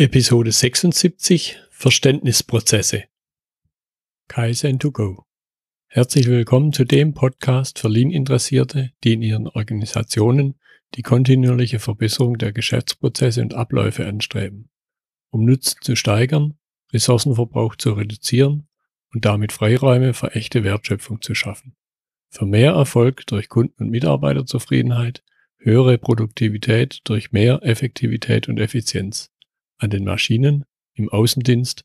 Episode 76 Verständnisprozesse. Kaizen to go. Herzlich willkommen zu dem Podcast für Lean-Interessierte, die in ihren Organisationen die kontinuierliche Verbesserung der Geschäftsprozesse und Abläufe anstreben, um Nutzen zu steigern, Ressourcenverbrauch zu reduzieren und damit Freiräume für echte Wertschöpfung zu schaffen. Für mehr Erfolg durch Kunden- und Mitarbeiterzufriedenheit, höhere Produktivität durch mehr Effektivität und Effizienz an den Maschinen, im Außendienst,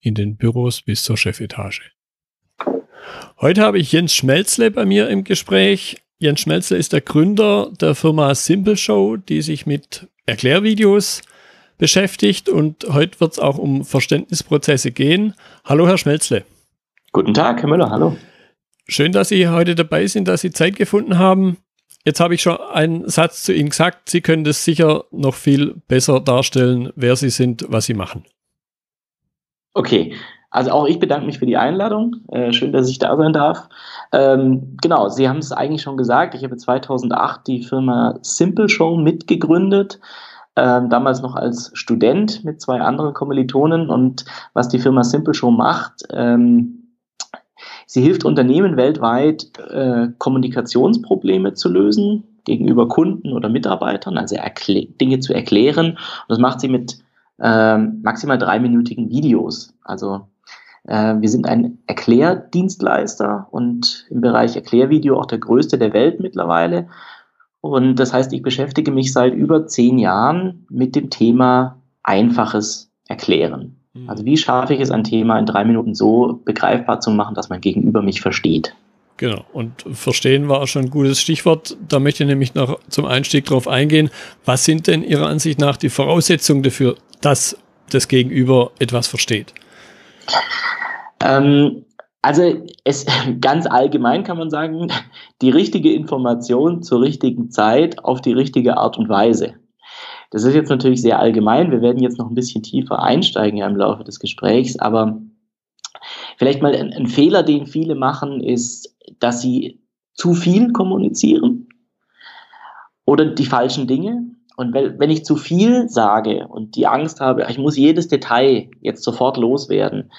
in den Büros bis zur Chefetage. Heute habe ich Jens Schmelzle bei mir im Gespräch. Jens Schmelzle ist der Gründer der Firma Simple Show, die sich mit Erklärvideos beschäftigt und heute wird es auch um Verständnisprozesse gehen. Hallo, Herr Schmelzle. Guten Tag, Herr Müller, hallo. Schön, dass Sie heute dabei sind, dass Sie Zeit gefunden haben. Jetzt habe ich schon einen Satz zu Ihnen gesagt. Sie können das sicher noch viel besser darstellen, wer Sie sind, was Sie machen. Okay, also auch ich bedanke mich für die Einladung. Äh, schön, dass ich da sein darf. Ähm, genau, Sie haben es eigentlich schon gesagt. Ich habe 2008 die Firma Simple Show mitgegründet. Ähm, damals noch als Student mit zwei anderen Kommilitonen. Und was die Firma Simple Show macht, ähm, Sie hilft Unternehmen weltweit, äh, Kommunikationsprobleme zu lösen gegenüber Kunden oder Mitarbeitern, also Dinge zu erklären. Und das macht sie mit äh, maximal dreiminütigen Videos. Also äh, wir sind ein Erklärdienstleister und im Bereich Erklärvideo auch der größte der Welt mittlerweile. Und das heißt, ich beschäftige mich seit über zehn Jahren mit dem Thema einfaches Erklären. Also wie schaffe ich es, ein Thema in drei Minuten so begreifbar zu machen, dass mein Gegenüber mich versteht? Genau, und verstehen war schon ein gutes Stichwort. Da möchte ich nämlich noch zum Einstieg darauf eingehen. Was sind denn Ihrer Ansicht nach die Voraussetzungen dafür, dass das Gegenüber etwas versteht? Ähm, also es ganz allgemein kann man sagen, die richtige Information zur richtigen Zeit auf die richtige Art und Weise. Das ist jetzt natürlich sehr allgemein. Wir werden jetzt noch ein bisschen tiefer einsteigen ja im Laufe des Gesprächs, aber vielleicht mal ein, ein Fehler, den viele machen, ist, dass sie zu viel kommunizieren oder die falschen Dinge. Und wenn ich zu viel sage und die Angst habe, ich muss jedes Detail jetzt sofort loswerden,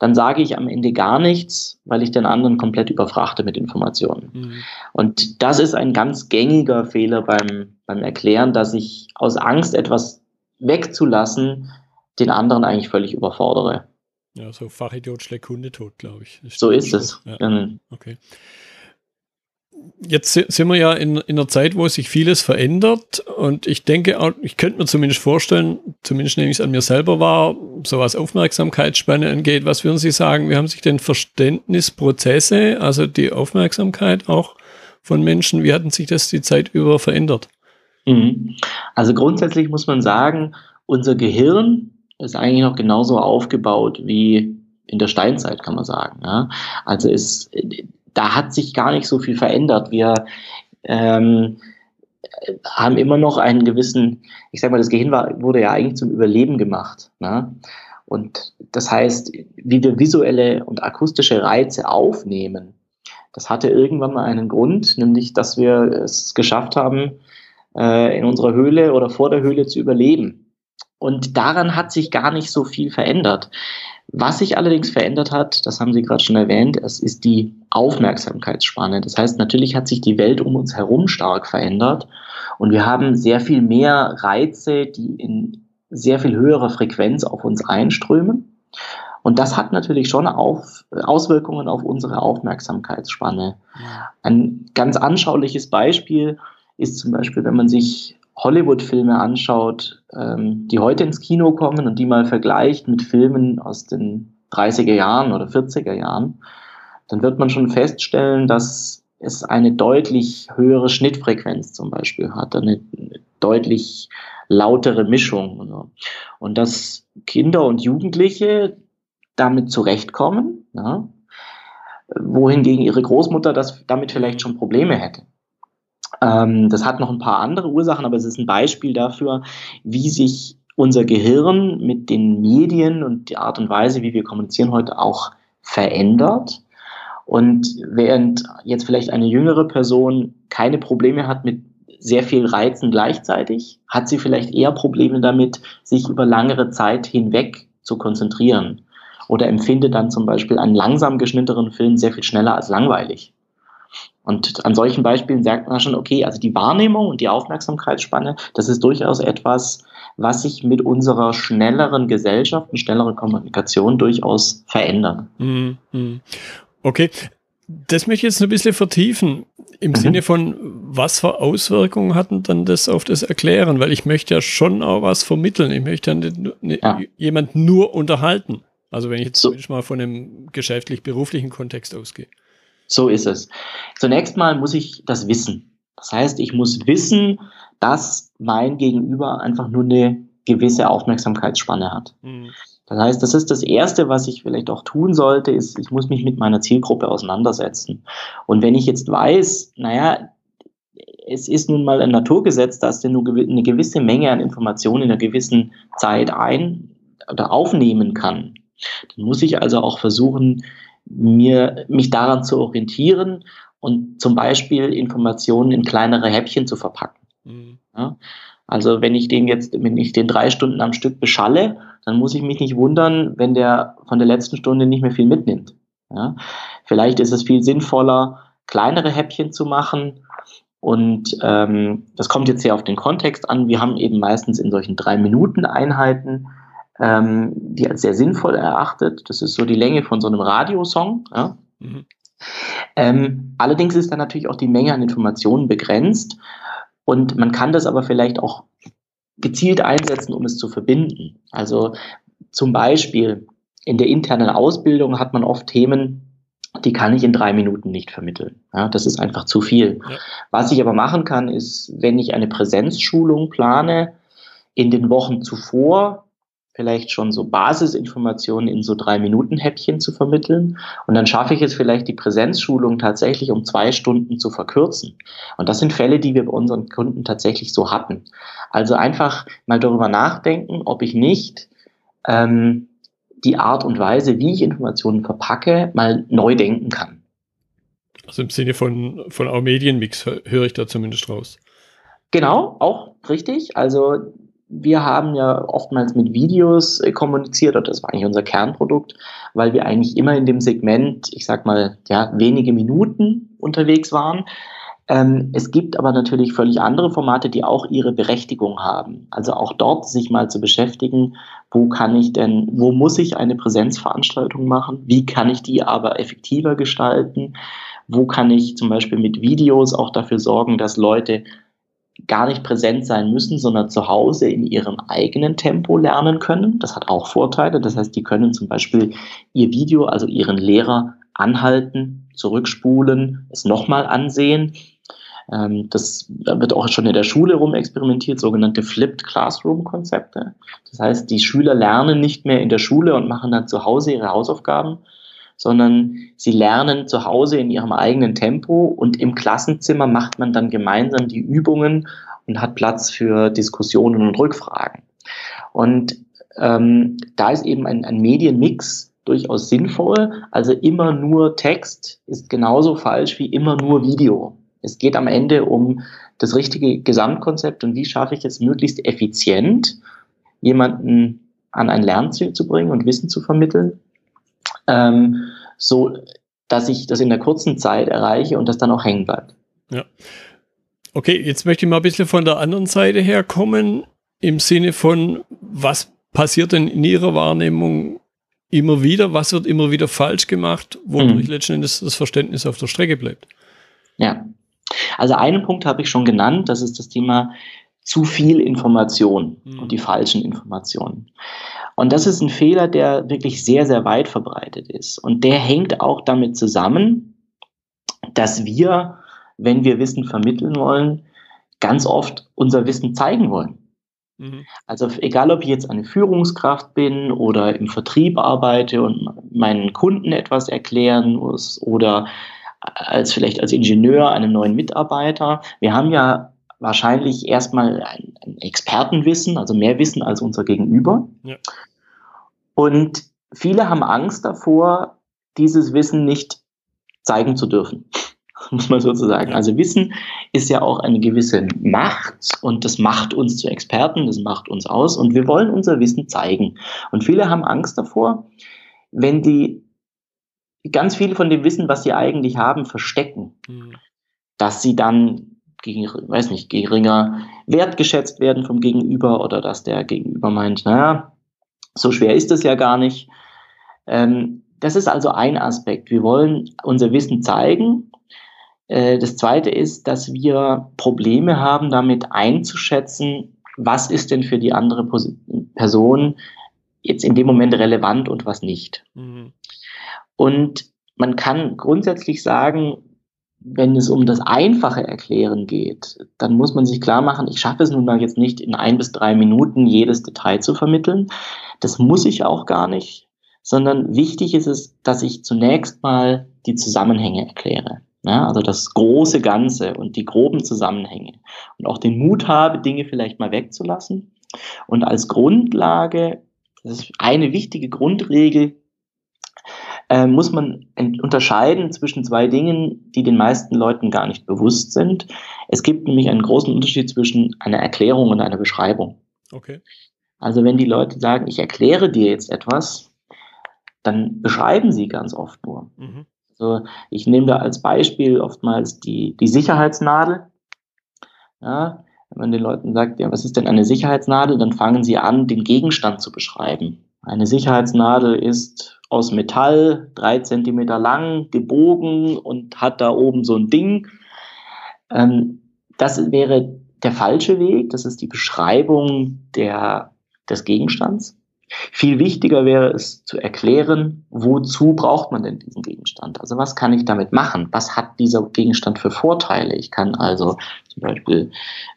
dann sage ich am Ende gar nichts, weil ich den anderen komplett überfrachte mit Informationen. Mhm. Und das ist ein ganz gängiger Fehler beim, beim Erklären, dass ich aus Angst, etwas wegzulassen, den anderen eigentlich völlig überfordere. Ja, so Fachidiot schlägt Kunde tot, glaube ich. So ist es. Ja. Mhm. Okay jetzt sind wir ja in, in einer Zeit, wo sich vieles verändert und ich denke, ich könnte mir zumindest vorstellen, zumindest nehme ich es an mir selber wahr, so was Aufmerksamkeitsspanne angeht, was würden Sie sagen, wie haben sich denn Verständnisprozesse, also die Aufmerksamkeit auch von Menschen, wie hatten sich das die Zeit über verändert? Mhm. Also grundsätzlich muss man sagen, unser Gehirn ist eigentlich noch genauso aufgebaut wie in der Steinzeit, kann man sagen. Also ist da hat sich gar nicht so viel verändert. Wir ähm, haben immer noch einen gewissen, ich sag mal, das Gehirn war, wurde ja eigentlich zum Überleben gemacht. Ne? Und das heißt, wie wir visuelle und akustische Reize aufnehmen, das hatte irgendwann mal einen Grund, nämlich, dass wir es geschafft haben, äh, in unserer Höhle oder vor der Höhle zu überleben. Und daran hat sich gar nicht so viel verändert. Was sich allerdings verändert hat, das haben Sie gerade schon erwähnt, es ist die Aufmerksamkeitsspanne. Das heißt, natürlich hat sich die Welt um uns herum stark verändert und wir haben sehr viel mehr Reize, die in sehr viel höherer Frequenz auf uns einströmen. Und das hat natürlich schon auf, Auswirkungen auf unsere Aufmerksamkeitsspanne. Ein ganz anschauliches Beispiel ist zum Beispiel, wenn man sich Hollywood-Filme anschaut, ähm, die heute ins Kino kommen und die mal vergleicht mit Filmen aus den 30er Jahren oder 40er Jahren, dann wird man schon feststellen, dass es eine deutlich höhere Schnittfrequenz zum Beispiel hat, eine deutlich lautere Mischung. Und dass Kinder und Jugendliche damit zurechtkommen, ja, wohingegen ihre Großmutter das damit vielleicht schon Probleme hätte. Ähm, das hat noch ein paar andere Ursachen, aber es ist ein Beispiel dafür, wie sich unser Gehirn mit den Medien und die Art und Weise, wie wir kommunizieren heute auch verändert. Und während jetzt vielleicht eine jüngere Person keine Probleme hat mit sehr viel reizen gleichzeitig? Hat sie vielleicht eher Probleme damit, sich über langere Zeit hinweg zu konzentrieren? Oder empfindet dann zum Beispiel einen langsam geschnittenen Film sehr viel schneller als langweilig? Und an solchen Beispielen sagt man schon, okay, also die Wahrnehmung und die Aufmerksamkeitsspanne, das ist durchaus etwas, was sich mit unserer schnelleren Gesellschaft und schnelleren Kommunikation durchaus verändert. Mhm, mhm. Okay, das möchte ich jetzt ein bisschen vertiefen. Im mhm. Sinne von, was für Auswirkungen hatten dann das auf das Erklären? Weil ich möchte ja schon auch was vermitteln. Ich möchte ja nicht, nicht ja. jemand nur unterhalten. Also wenn ich jetzt so. mal von einem geschäftlich-beruflichen Kontext ausgehe. So ist es. Zunächst mal muss ich das wissen. Das heißt, ich muss wissen, dass mein Gegenüber einfach nur eine gewisse Aufmerksamkeitsspanne hat. Mhm. Das heißt, das ist das Erste, was ich vielleicht auch tun sollte, ist, ich muss mich mit meiner Zielgruppe auseinandersetzen. Und wenn ich jetzt weiß, naja, es ist nun mal ein Naturgesetz, dass nur eine gewisse Menge an Informationen in einer gewissen Zeit ein- oder aufnehmen kann, dann muss ich also auch versuchen, mir, mich daran zu orientieren und zum Beispiel Informationen in kleinere Häppchen zu verpacken. Mhm. Ja? Also wenn ich den jetzt, wenn ich den drei Stunden am Stück beschalle, dann muss ich mich nicht wundern, wenn der von der letzten Stunde nicht mehr viel mitnimmt. Ja? Vielleicht ist es viel sinnvoller, kleinere Häppchen zu machen. Und ähm, das kommt jetzt sehr auf den Kontext an. Wir haben eben meistens in solchen drei Minuten Einheiten ähm, die als sehr sinnvoll erachtet. Das ist so die Länge von so einem Radiosong. Ja? Mhm. Ähm, allerdings ist dann natürlich auch die Menge an Informationen begrenzt und man kann das aber vielleicht auch gezielt einsetzen, um es zu verbinden. Also zum Beispiel in der internen Ausbildung hat man oft Themen, die kann ich in drei Minuten nicht vermitteln. Ja, das ist einfach zu viel. Ja. Was ich aber machen kann, ist, wenn ich eine Präsenzschulung plane, in den Wochen zuvor vielleicht schon so Basisinformationen in so drei Minuten Häppchen zu vermitteln. Und dann schaffe ich es vielleicht, die Präsenzschulung tatsächlich um zwei Stunden zu verkürzen. Und das sind Fälle, die wir bei unseren Kunden tatsächlich so hatten. Also einfach mal darüber nachdenken, ob ich nicht ähm, die Art und Weise, wie ich Informationen verpacke, mal neu denken kann. Also im Sinne von, von auch Medienmix höre ich da zumindest raus. Genau, auch richtig. Also wir haben ja oftmals mit Videos äh, kommuniziert, und das war eigentlich unser Kernprodukt, weil wir eigentlich immer in dem Segment, ich sag mal, ja, wenige Minuten unterwegs waren. Ähm, es gibt aber natürlich völlig andere Formate, die auch ihre Berechtigung haben. Also auch dort sich mal zu beschäftigen, wo kann ich denn, wo muss ich eine Präsenzveranstaltung machen? Wie kann ich die aber effektiver gestalten? Wo kann ich zum Beispiel mit Videos auch dafür sorgen, dass Leute gar nicht präsent sein müssen, sondern zu Hause in ihrem eigenen Tempo lernen können. Das hat auch Vorteile. Das heißt, die können zum Beispiel ihr Video, also ihren Lehrer anhalten, zurückspulen, es nochmal ansehen. Ähm, das wird auch schon in der Schule rum experimentiert, sogenannte Flipped Classroom Konzepte. Das heißt, die Schüler lernen nicht mehr in der Schule und machen dann zu Hause ihre Hausaufgaben, sondern sie lernen zu Hause in ihrem eigenen Tempo und im Klassenzimmer macht man dann gemeinsam die Übungen und hat Platz für Diskussionen und Rückfragen. Und ähm, da ist eben ein, ein Medienmix durchaus sinnvoll. Also immer nur Text ist genauso falsch wie immer nur Video. Es geht am Ende um das richtige Gesamtkonzept und wie schaffe ich es möglichst effizient, jemanden an ein Lernziel zu bringen und Wissen zu vermitteln ähm, so dass ich das in der kurzen Zeit erreiche und das dann auch hängen bleibt. Ja. Okay, jetzt möchte ich mal ein bisschen von der anderen Seite her kommen, im Sinne von, was passiert denn in Ihrer Wahrnehmung immer wieder, was wird immer wieder falsch gemacht, wodurch mhm. letzten Endes das Verständnis auf der Strecke bleibt? Ja, also einen Punkt habe ich schon genannt, das ist das Thema zu viel Information mhm. und die falschen Informationen. Und das ist ein Fehler, der wirklich sehr, sehr weit verbreitet ist. Und der hängt auch damit zusammen, dass wir, wenn wir Wissen vermitteln wollen, ganz oft unser Wissen zeigen wollen. Mhm. Also egal, ob ich jetzt eine Führungskraft bin oder im Vertrieb arbeite und meinen Kunden etwas erklären muss oder als vielleicht als Ingenieur einem neuen Mitarbeiter. Wir haben ja wahrscheinlich erstmal ein, ein Expertenwissen, also mehr Wissen als unser Gegenüber. Ja. Und viele haben Angst davor, dieses Wissen nicht zeigen zu dürfen. muss man sozusagen. Also Wissen ist ja auch eine gewisse Macht und das macht uns zu Experten, das macht uns aus und wir wollen unser Wissen zeigen. Und viele haben Angst davor, wenn die ganz viel von dem Wissen, was sie eigentlich haben, verstecken, mhm. dass sie dann weiß nicht, geringer wertgeschätzt werden vom Gegenüber oder dass der Gegenüber meint, naja, so schwer ist es ja gar nicht. Ähm, das ist also ein Aspekt. Wir wollen unser Wissen zeigen. Äh, das zweite ist, dass wir Probleme haben, damit einzuschätzen, was ist denn für die andere Person jetzt in dem Moment relevant und was nicht. Mhm. Und man kann grundsätzlich sagen, wenn es um das einfache Erklären geht, dann muss man sich klar machen, ich schaffe es nun mal jetzt nicht in ein bis drei Minuten jedes Detail zu vermitteln. Das muss ich auch gar nicht, sondern wichtig ist es, dass ich zunächst mal die Zusammenhänge erkläre. Ja, also das große Ganze und die groben Zusammenhänge. Und auch den Mut habe, Dinge vielleicht mal wegzulassen. Und als Grundlage, das ist eine wichtige Grundregel, äh, muss man unterscheiden zwischen zwei Dingen, die den meisten Leuten gar nicht bewusst sind. Es gibt nämlich einen großen Unterschied zwischen einer Erklärung und einer Beschreibung. Okay. Also wenn die Leute sagen, ich erkläre dir jetzt etwas, dann beschreiben sie ganz oft nur. Mhm. Also ich nehme da als Beispiel oftmals die, die Sicherheitsnadel. Ja, wenn man den Leuten sagt, ja, was ist denn eine Sicherheitsnadel, dann fangen sie an, den Gegenstand zu beschreiben. Eine Sicherheitsnadel ist aus Metall, drei Zentimeter lang, gebogen und hat da oben so ein Ding. Ähm, das wäre der falsche Weg. Das ist die Beschreibung der, des Gegenstands. Viel wichtiger wäre es zu erklären, wozu braucht man denn diesen Gegenstand? Also was kann ich damit machen? Was hat dieser Gegenstand für Vorteile? Ich kann also zum Beispiel,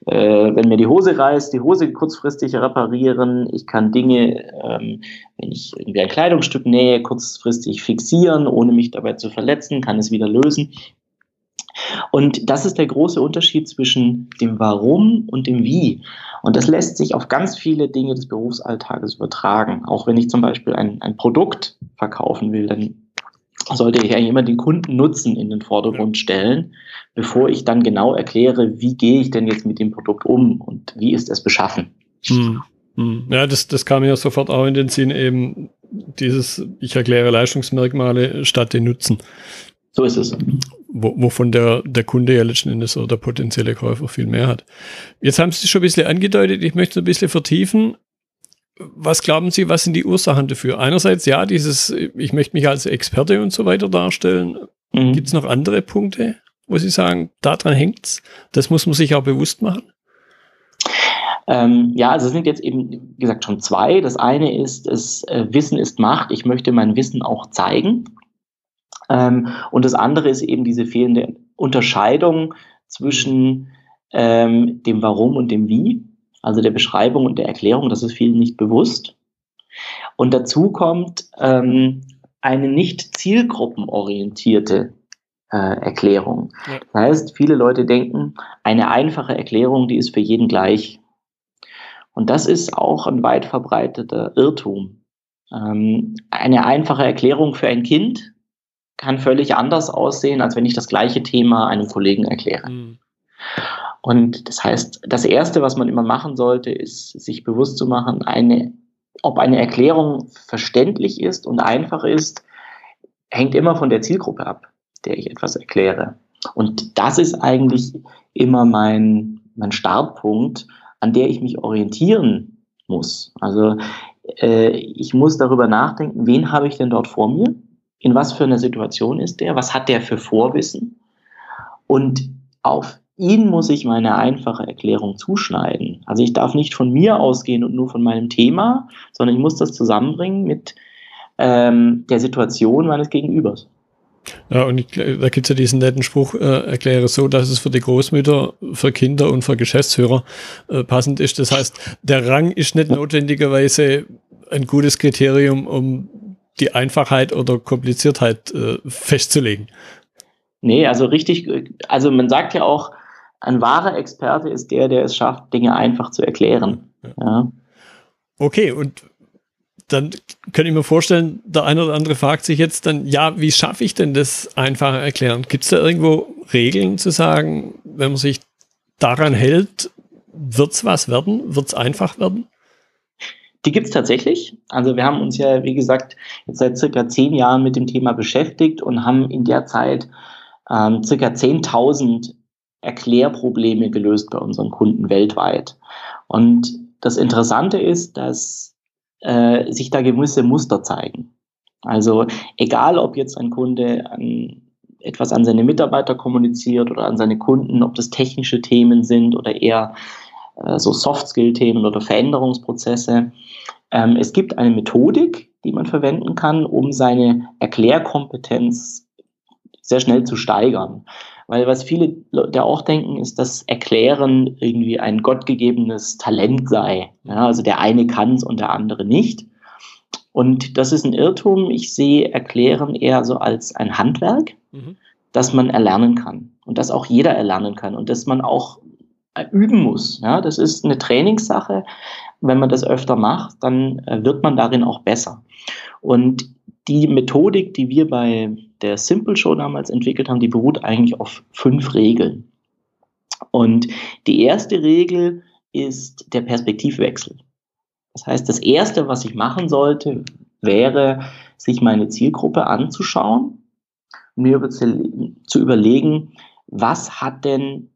äh, wenn mir die Hose reißt, die Hose kurzfristig reparieren. Ich kann Dinge, ähm, wenn ich irgendwie ein Kleidungsstück nähe, kurzfristig fixieren, ohne mich dabei zu verletzen, kann es wieder lösen. Und das ist der große Unterschied zwischen dem Warum und dem Wie. Und das lässt sich auf ganz viele Dinge des Berufsalltages übertragen. Auch wenn ich zum Beispiel ein, ein Produkt verkaufen will, dann sollte ich eigentlich immer den Kundennutzen in den Vordergrund stellen, bevor ich dann genau erkläre, wie gehe ich denn jetzt mit dem Produkt um und wie ist es beschaffen. Hm. Hm. Ja, das, das kam mir sofort auch in den Sinn eben dieses, ich erkläre Leistungsmerkmale statt den Nutzen. So ist es wo, wovon der, der Kunde ja letzten Endes oder der potenzielle Käufer viel mehr hat. Jetzt haben Sie es schon ein bisschen angedeutet, ich möchte es ein bisschen vertiefen. Was glauben Sie, was sind die Ursachen dafür? Einerseits ja, dieses, ich möchte mich als Experte und so weiter darstellen. Mhm. Gibt es noch andere Punkte, wo Sie sagen, daran hängt's? Das muss man sich auch bewusst machen. Ähm, ja, also es sind jetzt eben, wie gesagt, schon zwei. Das eine ist, es, äh, Wissen ist Macht. Ich möchte mein Wissen auch zeigen. Ähm, und das andere ist eben diese fehlende Unterscheidung zwischen ähm, dem Warum und dem Wie, also der Beschreibung und der Erklärung. Das ist vielen nicht bewusst. Und dazu kommt ähm, eine nicht zielgruppenorientierte äh, Erklärung. Ja. Das heißt, viele Leute denken, eine einfache Erklärung, die ist für jeden gleich. Und das ist auch ein weit verbreiteter Irrtum. Ähm, eine einfache Erklärung für ein Kind kann völlig anders aussehen, als wenn ich das gleiche Thema einem Kollegen erkläre. Mhm. Und das heißt, das Erste, was man immer machen sollte, ist sich bewusst zu machen, eine, ob eine Erklärung verständlich ist und einfach ist, hängt immer von der Zielgruppe ab, der ich etwas erkläre. Und das ist eigentlich immer mein, mein Startpunkt, an der ich mich orientieren muss. Also äh, ich muss darüber nachdenken, wen habe ich denn dort vor mir? In was für einer Situation ist der, was hat der für Vorwissen und auf ihn muss ich meine einfache Erklärung zuschneiden. Also ich darf nicht von mir ausgehen und nur von meinem Thema, sondern ich muss das zusammenbringen mit ähm, der Situation meines Gegenübers. Ja, und ich, da gibt es ja diesen netten Spruch, äh, erkläre so, dass es für die Großmütter, für Kinder und für Geschäftsführer äh, passend ist. Das heißt, der Rang ist nicht notwendigerweise ein gutes Kriterium, um die Einfachheit oder Kompliziertheit äh, festzulegen. Nee, also richtig, also man sagt ja auch, ein wahrer Experte ist der, der es schafft, Dinge einfach zu erklären. Ja. ja. Okay, und dann könnte ich mir vorstellen, der eine oder andere fragt sich jetzt dann, ja, wie schaffe ich denn das einfache Erklären? Gibt es da irgendwo Regeln zu sagen, wenn man sich daran hält, wird es was werden? Wird es einfach werden? Die gibt es tatsächlich. Also wir haben uns ja, wie gesagt, jetzt seit circa zehn Jahren mit dem Thema beschäftigt und haben in der Zeit ähm, circa 10.000 Erklärprobleme gelöst bei unseren Kunden weltweit. Und das Interessante ist, dass äh, sich da gewisse Muster zeigen. Also egal, ob jetzt ein Kunde an etwas an seine Mitarbeiter kommuniziert oder an seine Kunden, ob das technische Themen sind oder eher so Soft-Skill-Themen oder Veränderungsprozesse. Ähm, es gibt eine Methodik, die man verwenden kann, um seine Erklärkompetenz sehr schnell zu steigern. Weil was viele Leute auch denken, ist, dass Erklären irgendwie ein gottgegebenes Talent sei. Ja, also der eine kann es und der andere nicht. Und das ist ein Irrtum. Ich sehe Erklären eher so als ein Handwerk, mhm. das man erlernen kann und das auch jeder erlernen kann und das man auch üben muss. Ja, das ist eine Trainingssache. Wenn man das öfter macht, dann äh, wird man darin auch besser. Und die Methodik, die wir bei der Simple Show damals entwickelt haben, die beruht eigentlich auf fünf Regeln. Und die erste Regel ist der Perspektivwechsel. Das heißt, das erste, was ich machen sollte, wäre, sich meine Zielgruppe anzuschauen, mir zu überlegen, was hat denn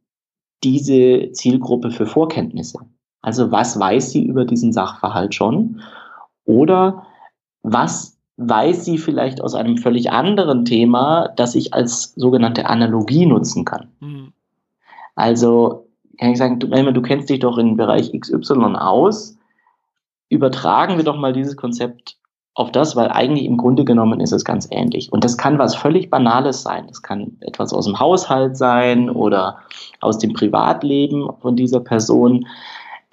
diese Zielgruppe für Vorkenntnisse? Also was weiß sie über diesen Sachverhalt schon? Oder was weiß sie vielleicht aus einem völlig anderen Thema, das ich als sogenannte Analogie nutzen kann? Mhm. Also kann ich sagen, du, du kennst dich doch im Bereich XY aus. Übertragen wir doch mal dieses Konzept auf das, weil eigentlich im Grunde genommen ist es ganz ähnlich. Und das kann was völlig Banales sein. Das kann etwas aus dem Haushalt sein oder aus dem Privatleben von dieser Person.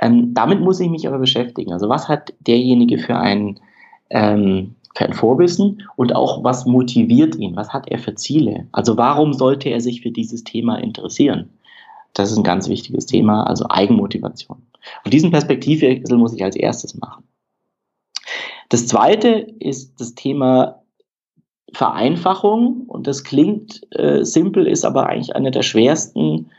Ähm, damit muss ich mich aber beschäftigen. Also was hat derjenige für ein, ähm, für ein Vorwissen und auch was motiviert ihn? Was hat er für Ziele? Also warum sollte er sich für dieses Thema interessieren? Das ist ein ganz wichtiges Thema, also Eigenmotivation. Und diesen Perspektivwechsel muss ich als erstes machen. Das zweite ist das Thema Vereinfachung und das klingt äh, simpel, ist aber eigentlich einer der schwersten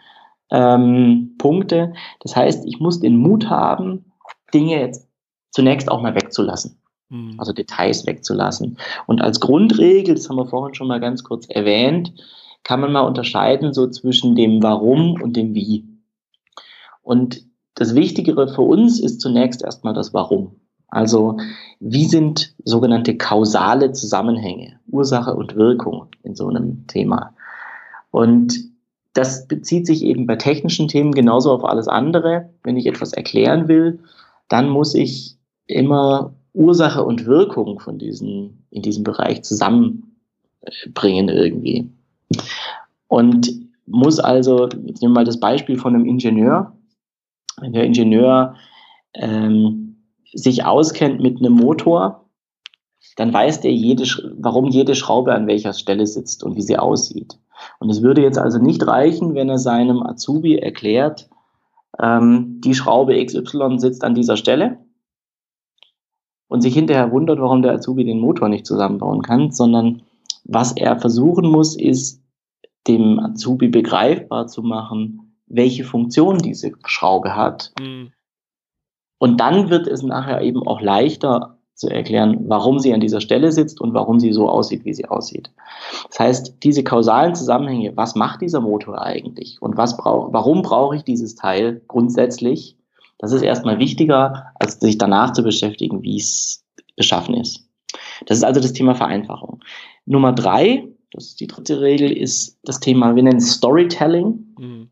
ähm, Punkte. Das heißt, ich muss den Mut haben, Dinge jetzt zunächst auch mal wegzulassen. Mhm. Also Details wegzulassen. Und als Grundregel, das haben wir vorhin schon mal ganz kurz erwähnt, kann man mal unterscheiden so zwischen dem Warum und dem Wie. Und das Wichtigere für uns ist zunächst erstmal das Warum. Also wie sind sogenannte kausale Zusammenhänge, Ursache und Wirkung in so einem Thema? Und das bezieht sich eben bei technischen Themen genauso auf alles andere. Wenn ich etwas erklären will, dann muss ich immer Ursache und Wirkung von diesen, in diesem Bereich zusammenbringen irgendwie. Und muss also, jetzt nehmen wir mal das Beispiel von einem Ingenieur. Wenn der Ingenieur ähm, sich auskennt mit einem Motor, dann weiß der, jede, warum jede Schraube an welcher Stelle sitzt und wie sie aussieht. Und es würde jetzt also nicht reichen, wenn er seinem Azubi erklärt, ähm, die Schraube XY sitzt an dieser Stelle und sich hinterher wundert, warum der Azubi den Motor nicht zusammenbauen kann, sondern was er versuchen muss, ist, dem Azubi begreifbar zu machen, welche Funktion diese Schraube hat. Mhm. Und dann wird es nachher eben auch leichter zu erklären, warum sie an dieser Stelle sitzt und warum sie so aussieht, wie sie aussieht. Das heißt, diese kausalen Zusammenhänge, was macht dieser Motor eigentlich und was brauch, warum brauche ich dieses Teil grundsätzlich, das ist erstmal wichtiger, als sich danach zu beschäftigen, wie es beschaffen ist. Das ist also das Thema Vereinfachung. Nummer drei, das ist die dritte Regel, ist das Thema, wir nennen es Storytelling, mhm.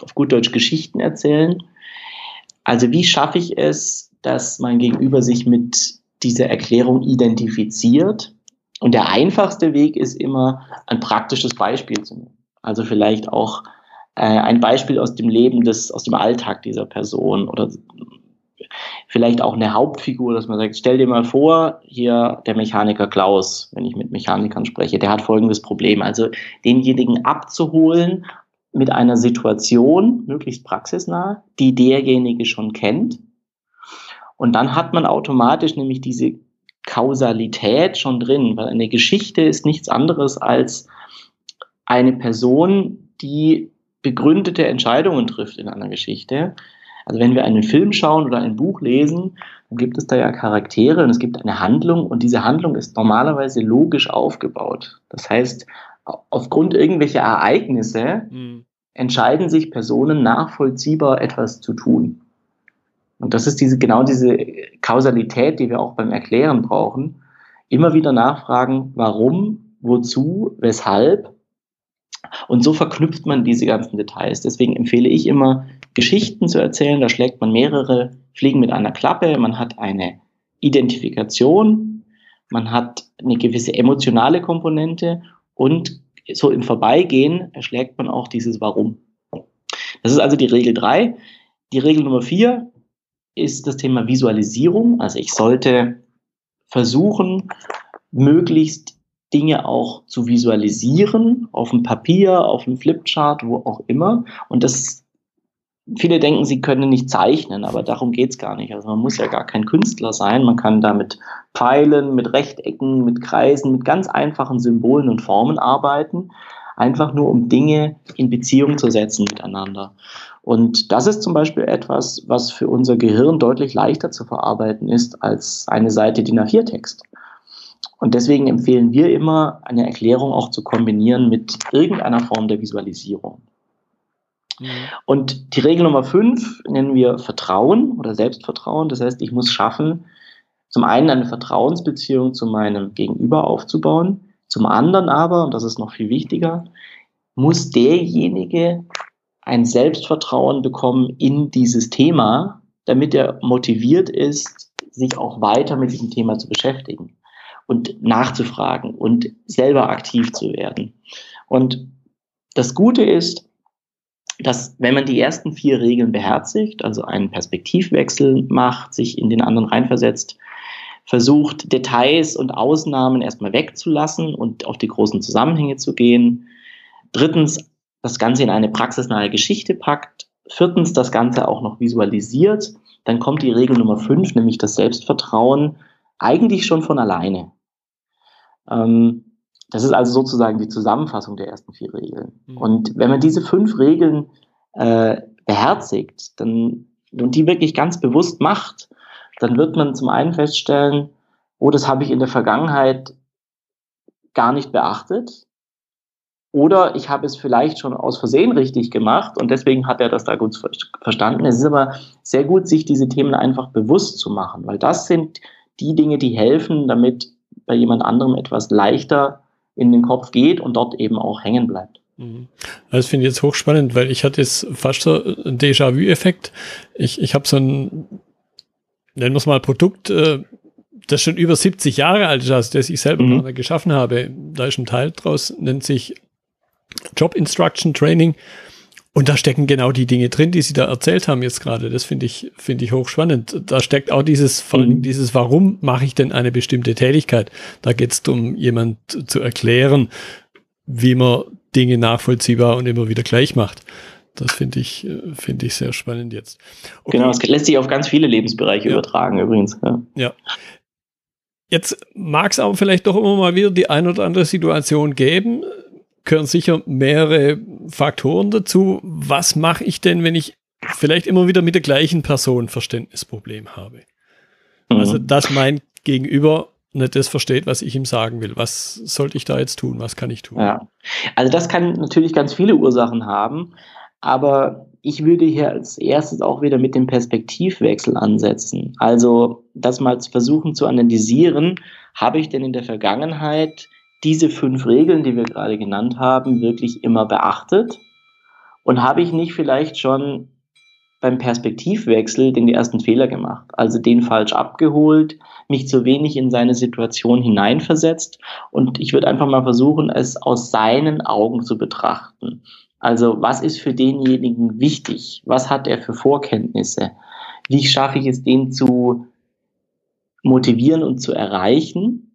auf gut Deutsch Geschichten erzählen. Also wie schaffe ich es, dass mein Gegenüber sich mit dieser Erklärung identifiziert? Und der einfachste Weg ist immer, ein praktisches Beispiel zu nehmen. Also vielleicht auch äh, ein Beispiel aus dem Leben des, aus dem Alltag dieser Person oder vielleicht auch eine Hauptfigur, dass man sagt, stell dir mal vor, hier der Mechaniker Klaus, wenn ich mit Mechanikern spreche, der hat folgendes Problem. Also denjenigen abzuholen mit einer Situation, möglichst praxisnah, die derjenige schon kennt. Und dann hat man automatisch nämlich diese Kausalität schon drin, weil eine Geschichte ist nichts anderes als eine Person, die begründete Entscheidungen trifft in einer Geschichte. Also wenn wir einen Film schauen oder ein Buch lesen, dann gibt es da ja Charaktere und es gibt eine Handlung und diese Handlung ist normalerweise logisch aufgebaut. Das heißt, aufgrund irgendwelcher Ereignisse mhm. entscheiden sich Personen nachvollziehbar etwas zu tun. Und das ist diese, genau diese Kausalität, die wir auch beim Erklären brauchen. Immer wieder nachfragen, warum, wozu, weshalb. Und so verknüpft man diese ganzen Details. Deswegen empfehle ich immer, Geschichten zu erzählen. Da schlägt man mehrere Fliegen mit einer Klappe. Man hat eine Identifikation, man hat eine gewisse emotionale Komponente und so im Vorbeigehen erschlägt man auch dieses Warum. Das ist also die Regel 3. Die Regel Nummer 4 ist das Thema Visualisierung. Also ich sollte versuchen, möglichst Dinge auch zu visualisieren, auf dem Papier, auf dem Flipchart, wo auch immer. Und das, viele denken, sie können nicht zeichnen, aber darum geht's gar nicht. Also man muss ja gar kein Künstler sein. Man kann da mit Pfeilen, mit Rechtecken, mit Kreisen, mit ganz einfachen Symbolen und Formen arbeiten. Einfach nur, um Dinge in Beziehung zu setzen miteinander. Und das ist zum Beispiel etwas, was für unser Gehirn deutlich leichter zu verarbeiten ist als eine Seite DIN A4-Text. Und deswegen empfehlen wir immer, eine Erklärung auch zu kombinieren mit irgendeiner Form der Visualisierung. Mhm. Und die Regel Nummer fünf nennen wir Vertrauen oder Selbstvertrauen. Das heißt, ich muss schaffen, zum einen eine Vertrauensbeziehung zu meinem Gegenüber aufzubauen. Zum anderen aber, und das ist noch viel wichtiger, muss derjenige ein Selbstvertrauen bekommen in dieses Thema, damit er motiviert ist, sich auch weiter mit diesem Thema zu beschäftigen und nachzufragen und selber aktiv zu werden. Und das Gute ist, dass wenn man die ersten vier Regeln beherzigt, also einen Perspektivwechsel macht, sich in den anderen reinversetzt, versucht, Details und Ausnahmen erstmal wegzulassen und auf die großen Zusammenhänge zu gehen. Drittens, das Ganze in eine praxisnahe Geschichte packt. Viertens, das Ganze auch noch visualisiert. Dann kommt die Regel Nummer fünf, nämlich das Selbstvertrauen, eigentlich schon von alleine. Ähm, das ist also sozusagen die Zusammenfassung der ersten vier Regeln. Mhm. Und wenn man diese fünf Regeln äh, beherzigt dann, und die wirklich ganz bewusst macht, dann wird man zum einen feststellen, oh, das habe ich in der Vergangenheit gar nicht beachtet. Oder ich habe es vielleicht schon aus Versehen richtig gemacht und deswegen hat er das da gut verstanden. Es ist aber sehr gut, sich diese Themen einfach bewusst zu machen, weil das sind die Dinge, die helfen, damit bei jemand anderem etwas leichter in den Kopf geht und dort eben auch hängen bleibt. Mhm. Das finde ich jetzt hochspannend, weil ich hatte jetzt fast so einen Déjà-vu-Effekt. Ich, ich habe so ein, nennen wir es mal, Produkt, äh, das schon über 70 Jahre alt ist, also das ich selber mhm. geschaffen habe. Da ist ein Teil draus, nennt sich Job Instruction Training. Und da stecken genau die Dinge drin, die Sie da erzählt haben jetzt gerade. Das finde ich, finde ich hochspannend. Da steckt auch dieses, vor allem mhm. dieses, warum mache ich denn eine bestimmte Tätigkeit? Da geht es darum, jemand zu erklären, wie man Dinge nachvollziehbar und immer wieder gleich macht. Das finde ich, finde ich sehr spannend jetzt. Okay. Genau, es lässt sich auf ganz viele Lebensbereiche ja. übertragen übrigens. Ja. ja. Jetzt mag es aber vielleicht doch immer mal wieder die ein oder andere Situation geben, gehören sicher mehrere Faktoren dazu. Was mache ich denn, wenn ich vielleicht immer wieder mit der gleichen Person Verständnisproblem habe? Mhm. Also, dass mein Gegenüber nicht das versteht, was ich ihm sagen will. Was sollte ich da jetzt tun? Was kann ich tun? Ja. Also das kann natürlich ganz viele Ursachen haben, aber ich würde hier als erstes auch wieder mit dem Perspektivwechsel ansetzen. Also das mal versuchen zu analysieren, habe ich denn in der Vergangenheit diese fünf Regeln, die wir gerade genannt haben, wirklich immer beachtet? Und habe ich nicht vielleicht schon beim Perspektivwechsel den ersten Fehler gemacht? Also den falsch abgeholt, mich zu wenig in seine Situation hineinversetzt. Und ich würde einfach mal versuchen, es aus seinen Augen zu betrachten. Also was ist für denjenigen wichtig? Was hat er für Vorkenntnisse? Wie schaffe ich es, den zu motivieren und zu erreichen?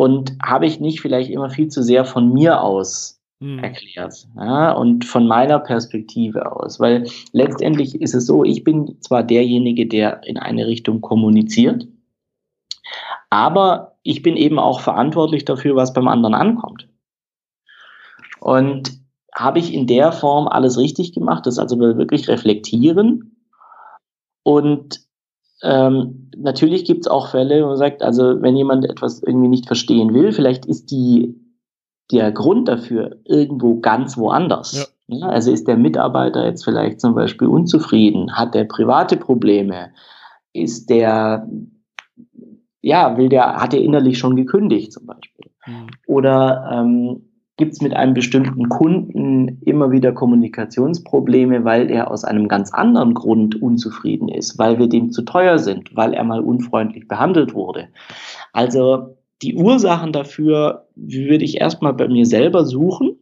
Und habe ich nicht vielleicht immer viel zu sehr von mir aus hm. erklärt ja, und von meiner Perspektive aus, weil letztendlich ist es so, ich bin zwar derjenige, der in eine Richtung kommuniziert, Aber ich bin eben auch verantwortlich dafür, was beim anderen ankommt. Und habe ich in der Form alles richtig gemacht? Das also wirklich reflektieren. Und ähm, natürlich gibt es auch Fälle, wo man sagt, also wenn jemand etwas irgendwie nicht verstehen will, vielleicht ist die, der Grund dafür irgendwo ganz woanders. Ja. Ja, also ist der Mitarbeiter jetzt vielleicht zum Beispiel unzufrieden, hat der private Probleme, ist der, ja, will der, hat er innerlich schon gekündigt zum Beispiel. Mhm. Oder ähm, gibt es mit einem bestimmten Kunden immer wieder Kommunikationsprobleme, weil er aus einem ganz anderen Grund unzufrieden ist, weil wir dem zu teuer sind, weil er mal unfreundlich behandelt wurde. Also die Ursachen dafür würde ich erstmal bei mir selber suchen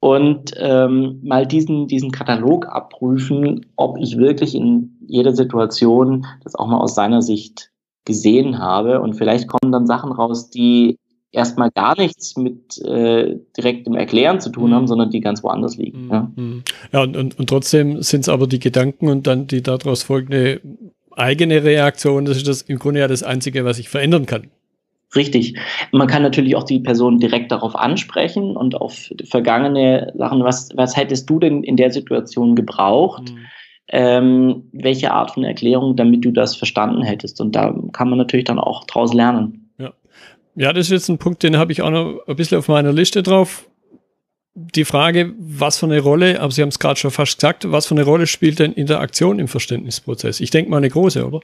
und ähm, mal diesen, diesen Katalog abprüfen, ob ich wirklich in jeder Situation das auch mal aus seiner Sicht gesehen habe. Und vielleicht kommen dann Sachen raus, die erstmal gar nichts mit äh, direktem Erklären zu tun haben, mhm. sondern die ganz woanders liegen. Mhm. Ja, ja und, und, und trotzdem sind es aber die Gedanken und dann die daraus folgende eigene Reaktion, das ist das im Grunde ja das Einzige, was ich verändern kann. Richtig. Man kann natürlich auch die Person direkt darauf ansprechen und auf vergangene Sachen, was, was hättest du denn in der Situation gebraucht? Mhm. Ähm, welche Art von Erklärung, damit du das verstanden hättest? Und da kann man natürlich dann auch draus lernen. Ja, das ist jetzt ein Punkt, den habe ich auch noch ein bisschen auf meiner Liste drauf. Die Frage, was für eine Rolle, aber Sie haben es gerade schon fast gesagt, was für eine Rolle spielt denn Interaktion im Verständnisprozess? Ich denke mal eine große, oder?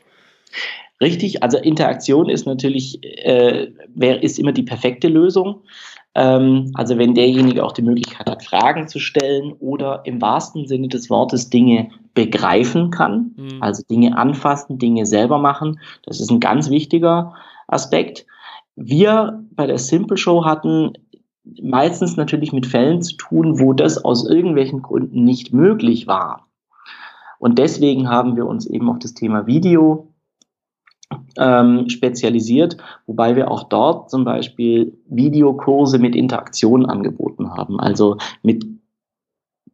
Richtig, also Interaktion ist natürlich, äh, wer ist immer die perfekte Lösung. Ähm, also wenn derjenige auch die Möglichkeit hat, Fragen zu stellen oder im wahrsten Sinne des Wortes Dinge begreifen kann, mhm. also Dinge anfassen, Dinge selber machen, das ist ein ganz wichtiger Aspekt. Wir bei der Simple Show hatten meistens natürlich mit Fällen zu tun, wo das aus irgendwelchen Gründen nicht möglich war. Und deswegen haben wir uns eben auf das Thema Video ähm, spezialisiert, wobei wir auch dort zum Beispiel Videokurse mit Interaktion angeboten haben, also mit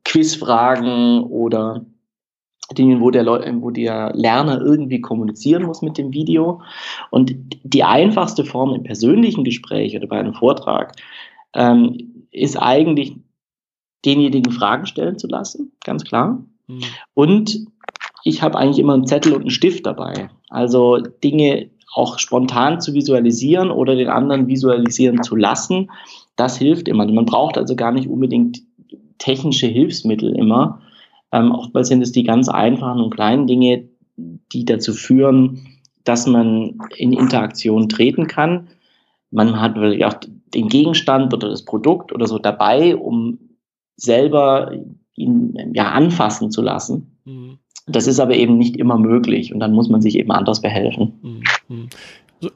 Quizfragen oder Dingen, wo der, Leu wo der Lerner irgendwie kommunizieren muss mit dem Video. Und die einfachste Form im persönlichen Gespräch oder bei einem Vortrag ähm, ist eigentlich, denjenigen Fragen stellen zu lassen, ganz klar. Mhm. Und ich habe eigentlich immer einen Zettel und einen Stift dabei. Also Dinge auch spontan zu visualisieren oder den anderen visualisieren zu lassen, das hilft immer. Man braucht also gar nicht unbedingt technische Hilfsmittel immer, ähm, oftmals sind es die ganz einfachen und kleinen Dinge, die dazu führen, dass man in Interaktion treten kann. Man hat wirklich auch den Gegenstand oder das Produkt oder so dabei, um selber ihn ja anfassen zu lassen. Mhm. Das ist aber eben nicht immer möglich und dann muss man sich eben anders behelfen. Mhm.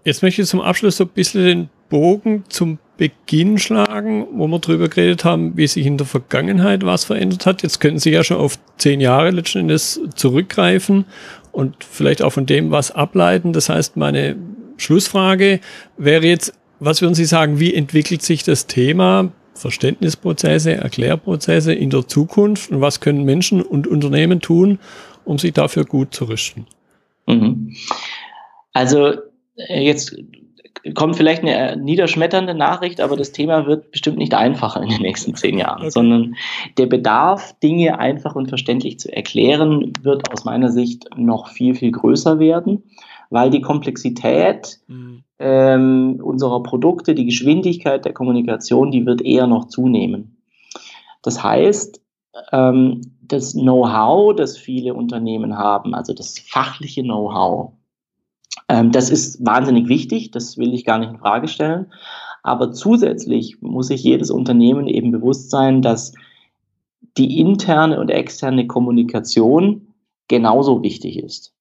Jetzt möchte ich zum Abschluss so ein bisschen den Bogen zum Beginn schlagen, wo wir drüber geredet haben, wie sich in der Vergangenheit was verändert hat. Jetzt könnten Sie ja schon auf zehn Jahre letzten Endes zurückgreifen und vielleicht auch von dem was ableiten. Das heißt, meine Schlussfrage wäre jetzt, was würden Sie sagen, wie entwickelt sich das Thema Verständnisprozesse, Erklärprozesse in der Zukunft und was können Menschen und Unternehmen tun, um sich dafür gut zu rüsten? Mhm. Also jetzt kommt vielleicht eine äh, niederschmetternde Nachricht, aber das Thema wird bestimmt nicht einfacher in den nächsten zehn Jahren, okay. sondern der Bedarf, Dinge einfach und verständlich zu erklären, wird aus meiner Sicht noch viel, viel größer werden, weil die Komplexität mhm. ähm, unserer Produkte, die Geschwindigkeit der Kommunikation, die wird eher noch zunehmen. Das heißt, ähm, das Know-how, das viele Unternehmen haben, also das fachliche Know-how, ähm, das ist wahnsinnig wichtig, das will ich gar nicht in Frage stellen. Aber zusätzlich muss sich jedes Unternehmen eben bewusst sein, dass die interne und externe Kommunikation genauso wichtig ist.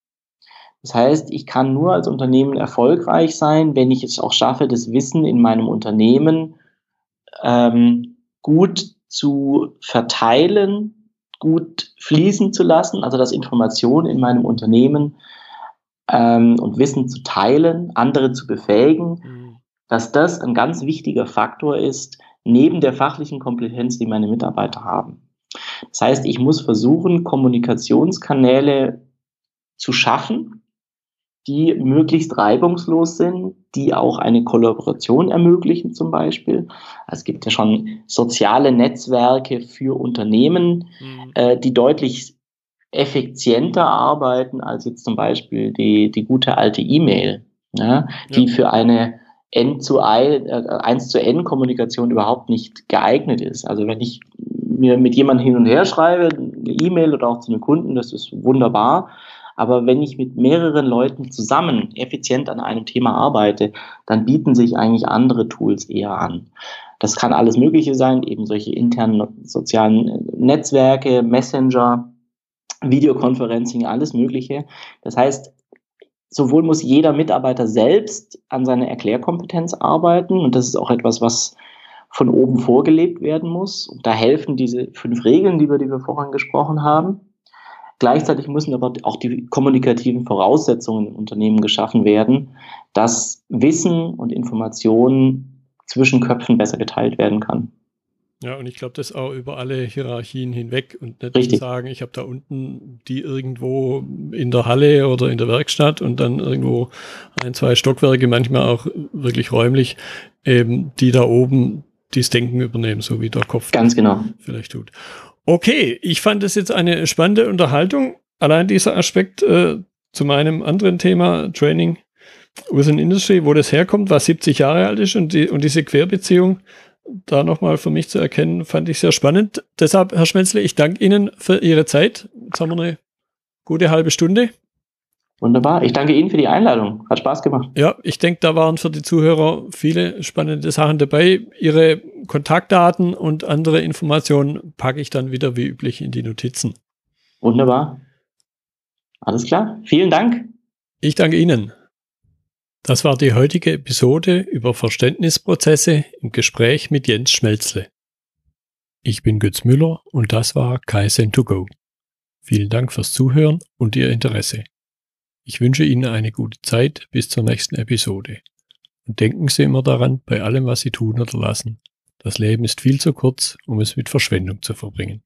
Das heißt, ich kann nur als Unternehmen erfolgreich sein, wenn ich es auch schaffe, das Wissen in meinem Unternehmen ähm, gut zu verteilen, gut fließen zu lassen, also dass Informationen in meinem Unternehmen ähm, und Wissen zu teilen, andere zu befähigen, mhm. dass das ein ganz wichtiger Faktor ist, neben der fachlichen Kompetenz, die meine Mitarbeiter haben. Das heißt, ich muss versuchen, Kommunikationskanäle zu schaffen, die möglichst reibungslos sind, die auch eine Kollaboration ermöglichen zum Beispiel. Es gibt ja schon soziale Netzwerke für Unternehmen, mhm. äh, die deutlich effizienter arbeiten als jetzt zum Beispiel die, die gute alte E-Mail, ja, die ja. für eine N zu I, äh, 1 zu N Kommunikation überhaupt nicht geeignet ist. Also wenn ich mir mit jemandem hin und her schreibe, eine E-Mail oder auch zu einem Kunden, das ist wunderbar. Aber wenn ich mit mehreren Leuten zusammen effizient an einem Thema arbeite, dann bieten sich eigentlich andere Tools eher an. Das kann alles Mögliche sein, eben solche internen sozialen Netzwerke, Messenger, Videoconferencing, alles Mögliche. Das heißt, sowohl muss jeder Mitarbeiter selbst an seiner Erklärkompetenz arbeiten und das ist auch etwas, was von oben vorgelebt werden muss. Und da helfen diese fünf Regeln, wir, die wir vorhin gesprochen haben. Gleichzeitig müssen aber auch die kommunikativen Voraussetzungen im Unternehmen geschaffen werden, dass Wissen und Informationen zwischen Köpfen besser geteilt werden kann. Ja, und ich glaube, das auch über alle Hierarchien hinweg und nicht Richtig. sagen, ich habe da unten die irgendwo in der Halle oder in der Werkstatt und dann irgendwo ein, zwei Stockwerke, manchmal auch wirklich räumlich, eben die da oben das Denken übernehmen, so wie der Kopf Ganz genau. vielleicht tut. Okay, ich fand das jetzt eine spannende Unterhaltung. Allein dieser Aspekt äh, zu meinem anderen Thema, Training within Industry, wo das herkommt, was 70 Jahre alt ist und, die, und diese Querbeziehung da nochmal für mich zu erkennen, fand ich sehr spannend. Deshalb, Herr Schmenzle, ich danke Ihnen für Ihre Zeit. Jetzt haben wir eine gute halbe Stunde. Wunderbar. Ich danke Ihnen für die Einladung. Hat Spaß gemacht. Ja, ich denke, da waren für die Zuhörer viele spannende Sachen dabei. Ihre Kontaktdaten und andere Informationen packe ich dann wieder wie üblich in die Notizen. Wunderbar. Alles klar. Vielen Dank. Ich danke Ihnen. Das war die heutige Episode über Verständnisprozesse im Gespräch mit Jens Schmelzle. Ich bin Götz Müller und das war Kaizen2Go. Vielen Dank fürs Zuhören und Ihr Interesse. Ich wünsche Ihnen eine gute Zeit bis zur nächsten Episode. Und denken Sie immer daran, bei allem, was Sie tun oder lassen. Das Leben ist viel zu kurz, um es mit Verschwendung zu verbringen.